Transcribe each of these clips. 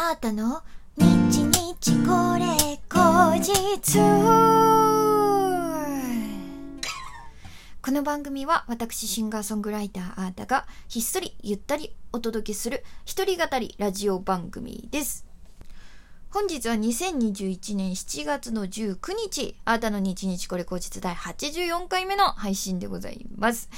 あったの？日日これ後日。この番組は私シンガーソングライターあーたがひっそりゆったりお届けする一人語りラジオ番組です。本日は2021年7月の19日、あーたの日日これ後日第84回目の配信でございます。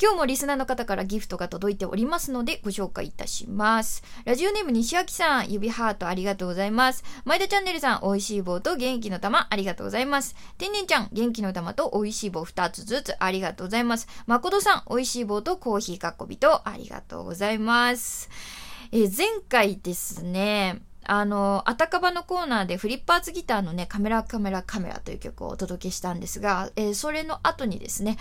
今日もリスナーの方からギフトが届いておりますのでご紹介いたします。ラジオネーム西脇さん、指ハートありがとうございます。前田チャンネルさん、美味しい棒と元気の玉ありがとうございます。天然ちゃん、元気の玉と美味しい棒2つずつありがとうございます。誠さん、美味しい棒とコーヒーかっこびとありがとうございます。え前回ですね、あの、あたかばのコーナーでフリッパーズギターのね、カメラカメラカメラという曲をお届けしたんですが、えーそれの後にですね、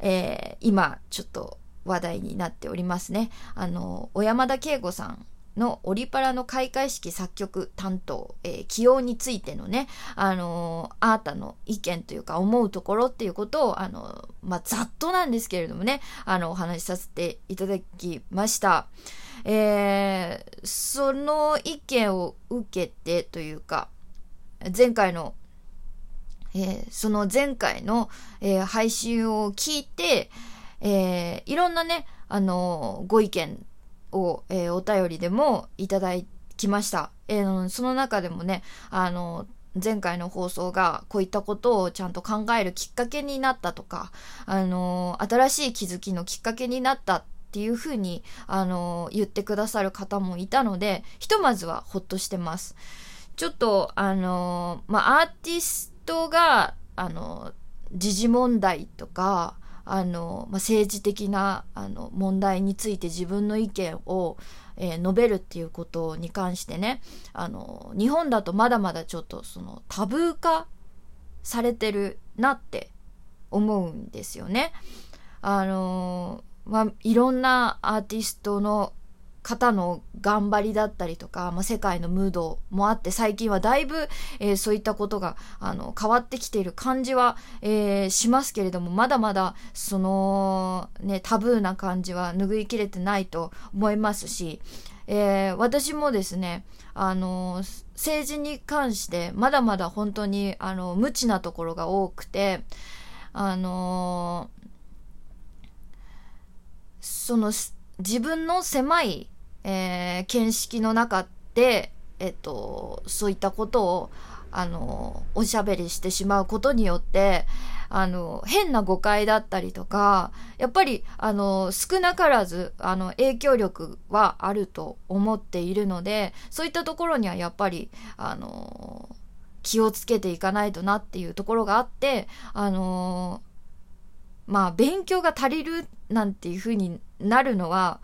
えー今ちょっと話題になっておりますね。あの、小山田圭吾さんのオリパラの開会式作曲担当、えー起用についてのね、あのあーたの意見というか思うところっていうことを、あのまあ、ざっとなんですけれどもね、あの、お話しさせていただきました。えーその意見を受けてというか、前回の、えーその前回の、えー配信を聞いて、えいろんなね、あのご意見を、えお便りでもいただきました。えその中でもね、あの前回の放送がこういったことをちゃんと考えるきっかけになったとか、あの新しい気づきのきっかけになったっていうふうに、あの言ってくださる方もいたので、ひとまずはほっとしてます。ちょっと、あのまあ、アーティストが、あの時事問題とか、あの、まあ、政治的な、あの、問題について自分の意見を、えー述べるっていうことに関してね、あの、日本だとまだまだちょっとそのタブー化されてるなって思うんですよね。あの、まあ、いろんなアーティストの方の頑張りだったりとか、まあ、世界のムードもあって最近はだいぶ、えーそういったことがあの変わってきている感じは、えーしますけれどもまだまだその、ね、タブーな感じは拭いきれてないと思いますし、えー私もですねあの政治に関してまだまだ本当にあの無知なところが多くてあのその自分の狭い、えー見識の中で、えっと、そういったことを、あの、おしゃべりしてしまうことによって、あの、変な誤解だったりとか、やっぱり、あの、少なからず、あの、影響力はあると思っているので、そういったところにはやっぱり、あの、気をつけていかないとなっていうところがあって、あの、まあ、勉強が足りるなんていう風になるのは、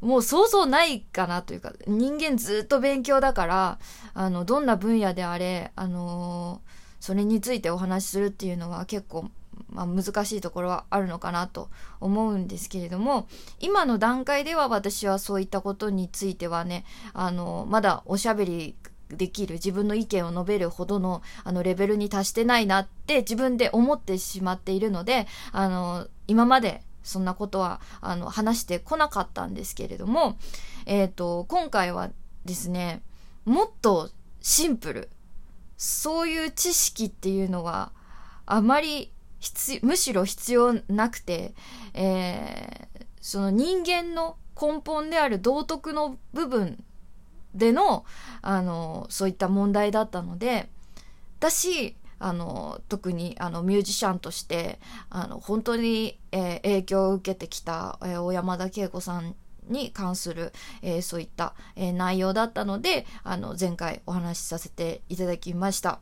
もう想像ないかなというか、人間ずっと勉強だから、あの、どんな分野であれ、あのーそれについてお話しするっていうのは結構、まあ、難しいところはあるのかなと思うんですけれども、今の段階では私はそういったことについてはね、あの、まだおしゃべりできる自分の意見を述べるほどのあのレベルに達してないなって自分で思ってしまっているのであの今までそんなことはあの話してこなかったんですけれども、えー、と今回はですねもっとシンプルそういう知識っていうのはあまりむしろ必要なくて、えーその人間の根本である道徳の部分でのあのそういった問題だったのでだしあの特にあのミュージシャンとしてあの本当に、えー影響を受けてきた、えー小山田圭吾さんに関する、えーそういった、えー内容だったのであの前回お話しさせていただきました。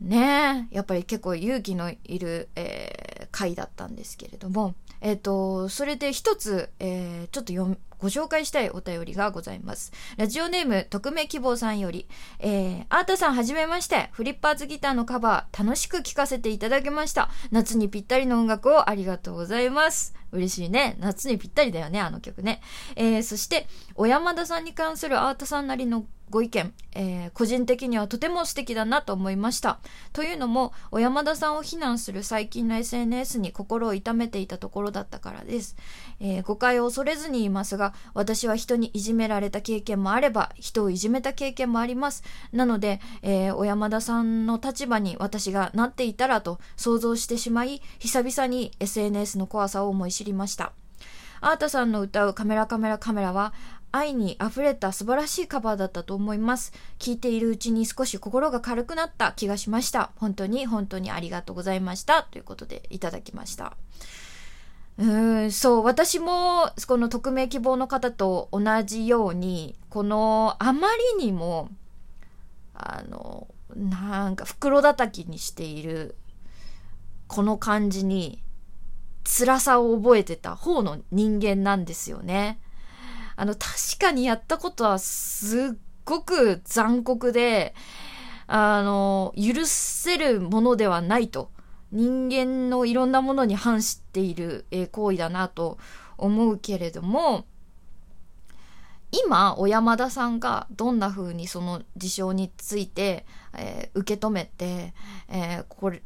ねえやっぱり結構勇気のいる、えー回だったんですけれども、えっ、と、それで一つ、えーちょっと読ご紹介したいお便りがございます。ラジオネーム、匿名希望さんより、えー、アートさんはじめまして、フリッパーズギターのカバー、楽しく聴かせていただきました。夏にぴったりの音楽をありがとうございます。嬉しいね。夏にぴったりだよね、あの曲ね。えーそして、小山田さんに関するアートさんなりのご意見、えー個人的にはとても素敵だなと思いました。というのも、小山田さんを非難する最近の SNS に心を痛めていたところだったからです。えー誤解を恐れずに言いますが、私は人にいじめられた経験もあれば、人をいじめた経験もあります。なので、えー、小山田さんの立場に私がなっていたらと想像してしまい、久々に SNS の怖さを思い知りました。アータさんの歌うカメラカメラカメラは愛に溢れた素晴らしいカバーだったと思います。聴いているうちに少し心が軽くなった気がしました。本当に本当にありがとうございました。ということでいただきました。うーん、そう、私もこの匿名希望の方と同じように、このあまりにも、あの、なんか袋叩きにしているこの感じに辛さを覚えてた方の人間なんですよね。あの、確かにやったことはすっごく残酷で、あの、許せるものではないと。人間のいろんなものに反している行為だなと思うけれども、今、小山田さんがどんな風にその事象について、えー、受け止めて、えー、これ、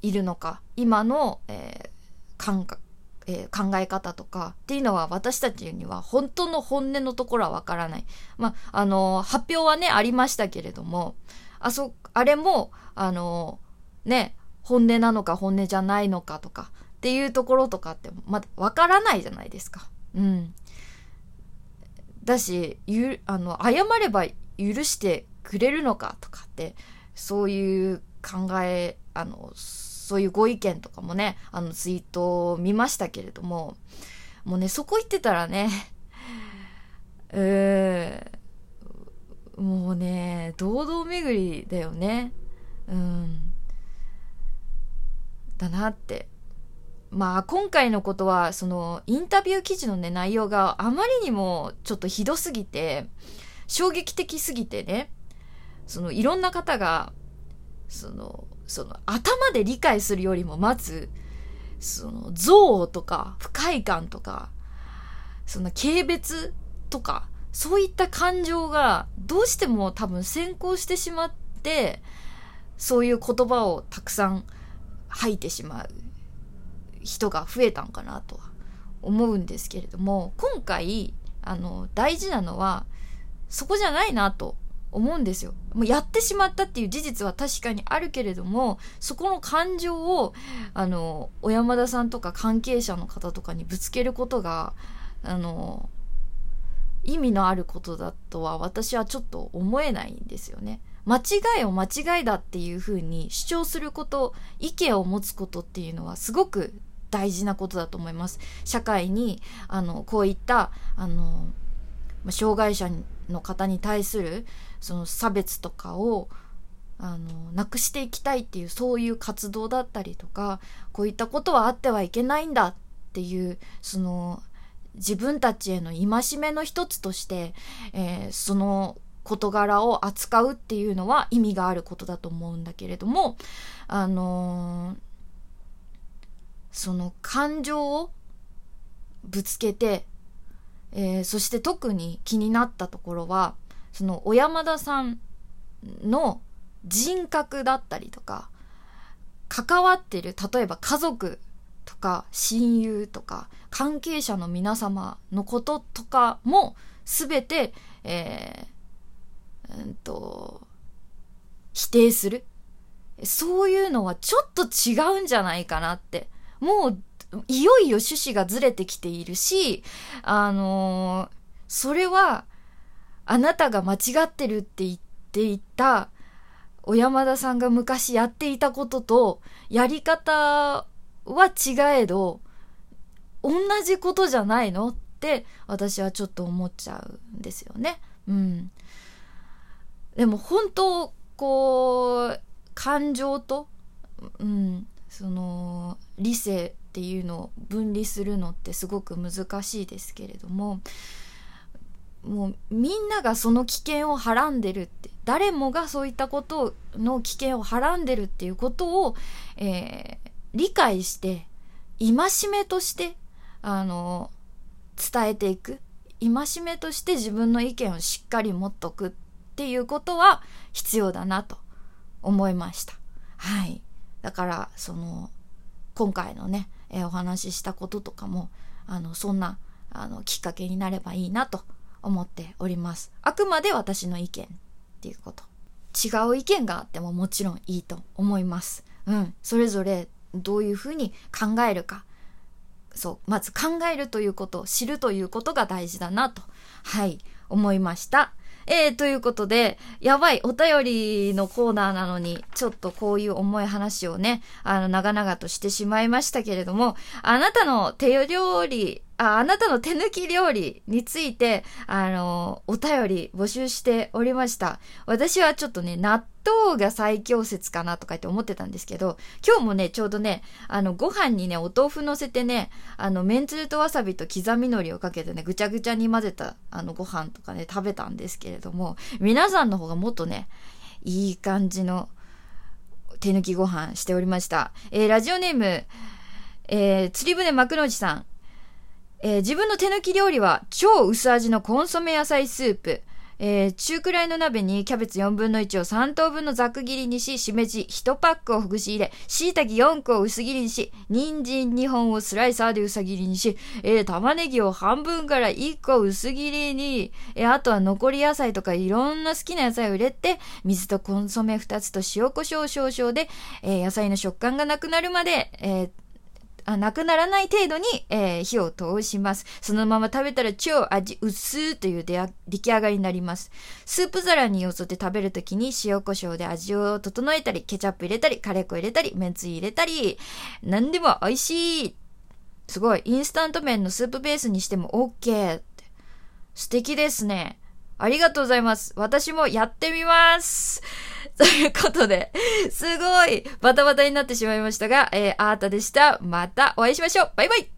いるのか、今の、えー、感覚、えー、考え方とかっていうのは私たちには本当の本音のところはわからない。まあ、あの、発表はね、ありましたけれども、あそ、あれも、あの、ね、本音なのか本音じゃないのかとかっていうところとかってまだわからないじゃないですか。うん。だし、ゆ、あの、謝れば許してくれるのかとかって、そういう考え、あの、そういうご意見とかもね、あのツイートを見ましたけれども、もうね、そこ行ってたらね、えー、もうね、堂々巡りだよね。うん。だなって。まあ今回のことは、そのインタビュー記事のね、内容があまりにもちょっとひどすぎて、衝撃的すぎてね、そのいろんな方が、その、その頭で理解するよりもまず、その憎悪とか不快感とか、その軽蔑とか、そういった感情がどうしても多分先行してしまって、そういう言葉をたくさん吐いてしまう人が増えたんかなとは思うんですけれども、今回、あの、大事なのは、そこじゃないなと思うんですよ。もうやってしまったっていう事実は確かにあるけれども、そこの感情を、あの、小山田さんとか関係者の方とかにぶつけることが、あの、意味のあることだとは私はちょっと思えないんですよね。間違いを間違いだっていうふうに主張すること、意見を持つことっていうのはすごく大事なことだと思います。社会に、あの、こういった、あの、障害者の方に対するその差別とかをあのなくしていきたいっていうそういう活動だったりとかこういったことはあってはいけないんだっていうその自分たちへの戒めの一つとして、えー、その事柄を扱うっていうのは意味があることだと思うんだけれどもあのー、その感情をぶつけてえー、そして特に気になったところは、その小山田さんの人格だったりとか、関わってる、例えば家族とか親友とか関係者の皆様のこととかも全て、えー、うんと、否定する。そういうのはちょっと違うんじゃないかなって。もういよいよ趣旨がずれてきているし、あのー、それは、あなたが間違ってるって言っていた、小山田さんが昔やっていたことと、やり方は違えど、同じことじゃないの？って私はちょっと思っちゃうんですよね。うん。でも本当、こう、感情と、うん、その、理性っていうのを分離するのってすごく難しいですけれどももうみんながその危険をはらんでるって誰もがそういったことの危険をはらんでるっていうことを、えー、理解して戒めとしてあの伝えていく戒めとして自分の意見をしっかり持っとくっていうことは必要だなと思いました。はい。だから、その、今回のね、えー、お話ししたこととかも、あの、そんな、あの、きっかけになればいいなと思っております。あくまで私の意見っていうこと。違う意見があってももちろんいいと思います。うん。それぞれどういうふうに考えるか。そう。まず考えるということ、知るということが大事だなと、はい、思いました。えー、ということで、やばい、お便りのコーナーなのに、ちょっとこういう重い話をね、あの、長々としてしまいましたけれども、あなたの手料理、あ、あなたの手抜き料理について、あの、お便り募集しておりました。私はちょっとね、納豆が最強説かなとかって思ってたんですけど、今日もね、ちょうどね、あの、ご飯にね、お豆腐乗せてね、あの、めんつゆとわさびと刻み海苔をかけてね、ぐちゃぐちゃに混ぜた、あの、ご飯とかね、食べたんですけれども、皆さんの方がもっとね、いい感じの手抜きご飯しておりました。えー、ラジオネーム、えー、釣り船幕の内さん。えー、自分の手抜き料理は超薄味のコンソメ野菜スープ。えー、中くらいの鍋にキャベツ4分の1を3等分のざく切りにし、しめじ1パックをほぐし入れ、椎茸4個を薄切りにし、人参2本をスライサーで薄切りにし、えー、玉ねぎを半分から1個薄切りに、えー、あとは残り野菜とかいろんな好きな野菜を入れて、水とコンソメ2つと塩コショウ少々で、え、野菜の食感がなくなるまで、えーあなくならない程度に、えー、火を通します。そのまま食べたら超味薄という出来上がりになります。スープ皿によそって食べるときに塩コショウで味を整えたり、ケチャップ入れたり、カレー粉入れたり、めんつゆ入れたり、何でも美味しい。すごい。インスタント麺のスープベースにしても OK って。素敵ですね。ありがとうございます。私もやってみます。ということで、すごいバタバタになってしまいましたが、えー、あーたでした。またお会いしましょう。バイバイ